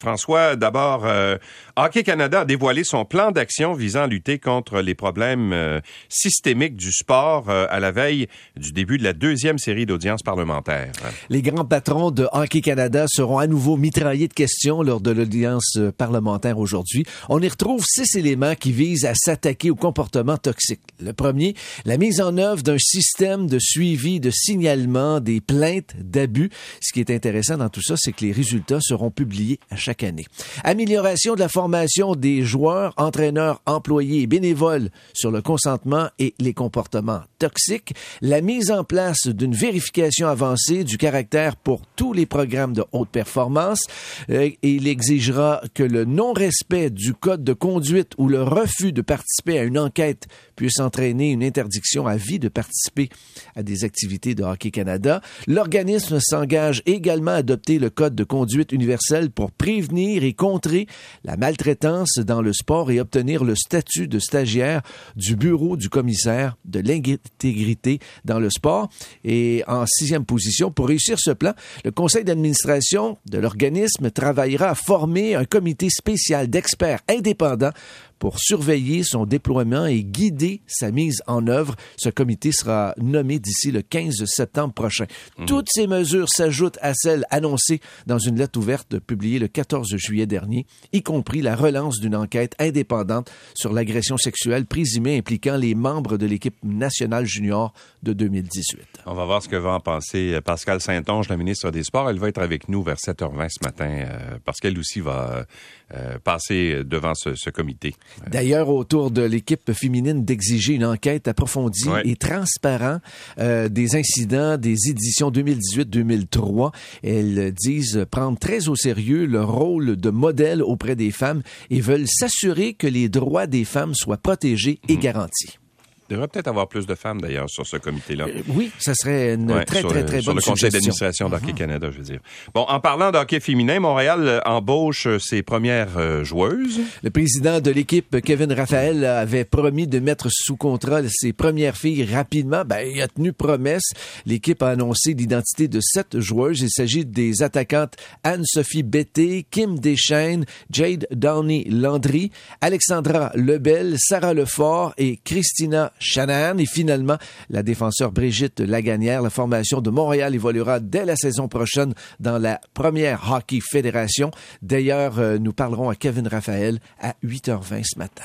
François, d'abord, euh, Hockey Canada a dévoilé son plan d'action visant à lutter contre les problèmes euh, systémiques du sport euh, à la veille du début de la deuxième série d'audience parlementaire. Les grands patrons de Hockey Canada seront à nouveau mitraillés de questions lors de l'audience parlementaire aujourd'hui. On y retrouve six éléments qui visent à s'attaquer aux comportements toxiques. Le premier, la mise en œuvre d'un système de suivi, de signalement des plaintes d'abus. Ce qui est intéressant dans tout ça, c'est que les résultats seront publiés à chaque chaque année. Amélioration de la formation des joueurs, entraîneurs, employés et bénévoles sur le consentement et les comportements toxiques. La mise en place d'une vérification avancée du caractère pour tous les programmes de haute performance. Euh, il exigera que le non-respect du code de conduite ou le refus de participer à une enquête puisse entraîner une interdiction à vie de participer à des activités de Hockey Canada. L'organisme s'engage également à adopter le code de conduite universel pour prévenir et contrer la maltraitance dans le sport et obtenir le statut de stagiaire du bureau du commissaire de l'intégrité dans le sport. Et en sixième position, pour réussir ce plan, le conseil d'administration de l'organisme travaillera à former un comité spécial d'experts indépendants pour surveiller son déploiement et guider sa mise en œuvre. Ce comité sera nommé d'ici le 15 septembre prochain. Mhm. Toutes ces mesures s'ajoutent à celles annoncées dans une lettre ouverte publiée le 14 juillet dernier, y compris la relance d'une enquête indépendante sur l'agression sexuelle présumée impliquant les membres de l'équipe nationale junior de 2018. On va voir ce que va en penser euh, Pascal Saint-Onge, la ministre des Sports. Elle va être avec nous vers 7h20 ce matin euh, parce qu'elle aussi va euh, passer devant ce comité. D'ailleurs, autour de l'équipe féminine d'exiger une enquête approfondie et transparente euh, des incidents des éditions 2018-2003. Elles disent prendre très au sérieux le rôle de modèle auprès des femmes et veulent s'assurer que les droits des femmes soient protégés et mhm. garantis. Il devrait peut-être avoir plus de femmes, d'ailleurs, sur ce comité-là. Euh, oui, ça serait une très, très, très, bonne Sur le conseil d'administration d'Hockey mhm. Canada, je veux dire. Bon, en parlant d'hockey féminin, Montréal euh, embauche euh, ses premières joueuses. Le président de l'équipe, Kevin Raphaël, avait promis de mettre sous contrat ses premières filles rapidement. Ben, il a tenu promesse. L'équipe a annoncé l'identité de sept joueuses. Il s'agit des attaquantes Anne-Sophie Betté, Kim Deschaines, Jade Downey-Landry, Alexandra Lebel, Sarah Lefort et Christina Shanahan. Et finalement, la défenseur Brigitte Laganière. La formation de Montréal évoluera dès la saison prochaine dans la première Hockey Fédération. D'ailleurs, euh, nous parlerons à Kevin Raphaël à 8h20 ce matin.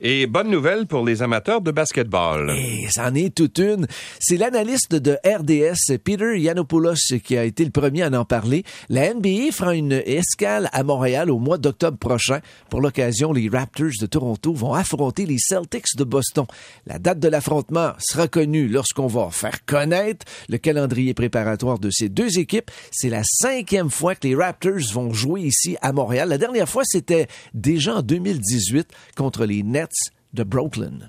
Et bonne nouvelle pour les amateurs de basketball. Et c'en est toute une. C'est l'analyste de RDS, Peter Yanopoulos, qui a été le premier à en parler. La NBA fera une escale à Montréal au mois d'octobre prochain. Pour l'occasion, les Raptors de Toronto vont affronter les Celtics de Boston. La date de l'affrontement sera connue lorsqu'on va faire connaître le calendrier préparatoire de ces deux équipes. C'est la cinquième fois que les Raptors vont jouer ici à Montréal. La dernière fois, c'était déjà en 2018 contre les Nets de Brooklyn.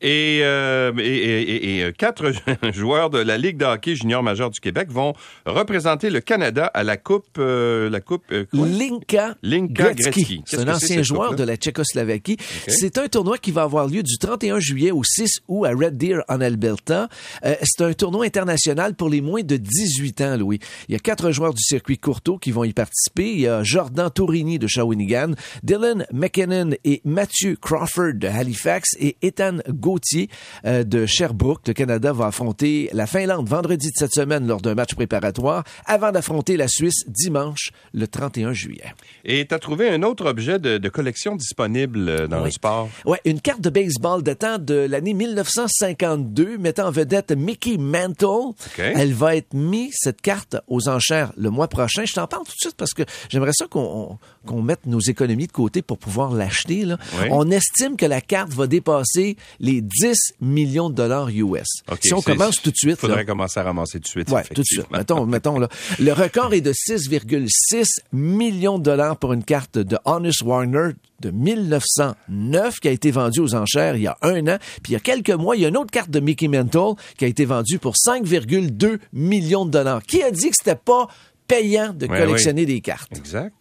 Et, euh, et, et, et, euh, quatre joueurs de la Ligue de hockey junior majeur du Québec vont représenter le Canada à la Coupe... Euh, la coupe euh, Linka, Linka Gretzky. C'est un ancien joueur de la Tchécoslovaquie. C'est un tournoi qui va avoir lieu du 31 juillet au 6 août à Red Deer, en Alberta. C'est un tournoi international pour les moins de 18 ans, Louis. Il y a quatre joueurs du circuit Courteau qui vont y participer. Il y a Jordan Tourini de Shawinigan, Dylan McKinnon et Matthew Crawford de Halifax et Ethan Gauthier euh, de Sherbrooke. Le Canada va affronter la Finlande vendredi de cette semaine lors d'un match préparatoire avant d'affronter la Suisse dimanche le 31 juillet. Et tu as trouvé un autre objet de, collection disponible euh, dans le sport? Oui, une carte de baseball datant de l'année 1952 mettant en vedette Mickey Mantle. Elle va être mise, cette carte, aux enchères le mois prochain. Je t'en parle tout de suite parce que j'aimerais ça qu'on mette nos économies de côté pour pouvoir l'acheter. On estime que la carte va dépasser les 10 millions de dollars US. si on commence tout de suite... Il faudrait commencer à ramasser tout de suite. Oui, tout de suite. mettons, mettons, là. Le record est de 6,6 millions de dollars pour une carte de Honest Warner de 1909 qui a été vendue aux enchères il y a un an. Puis il y a quelques mois, il y a une autre carte de Mickey Mantle qui a été vendue pour 5,2 millions de dollars. Qui a dit que c'était pas payant de collectionner des cartes? Exact.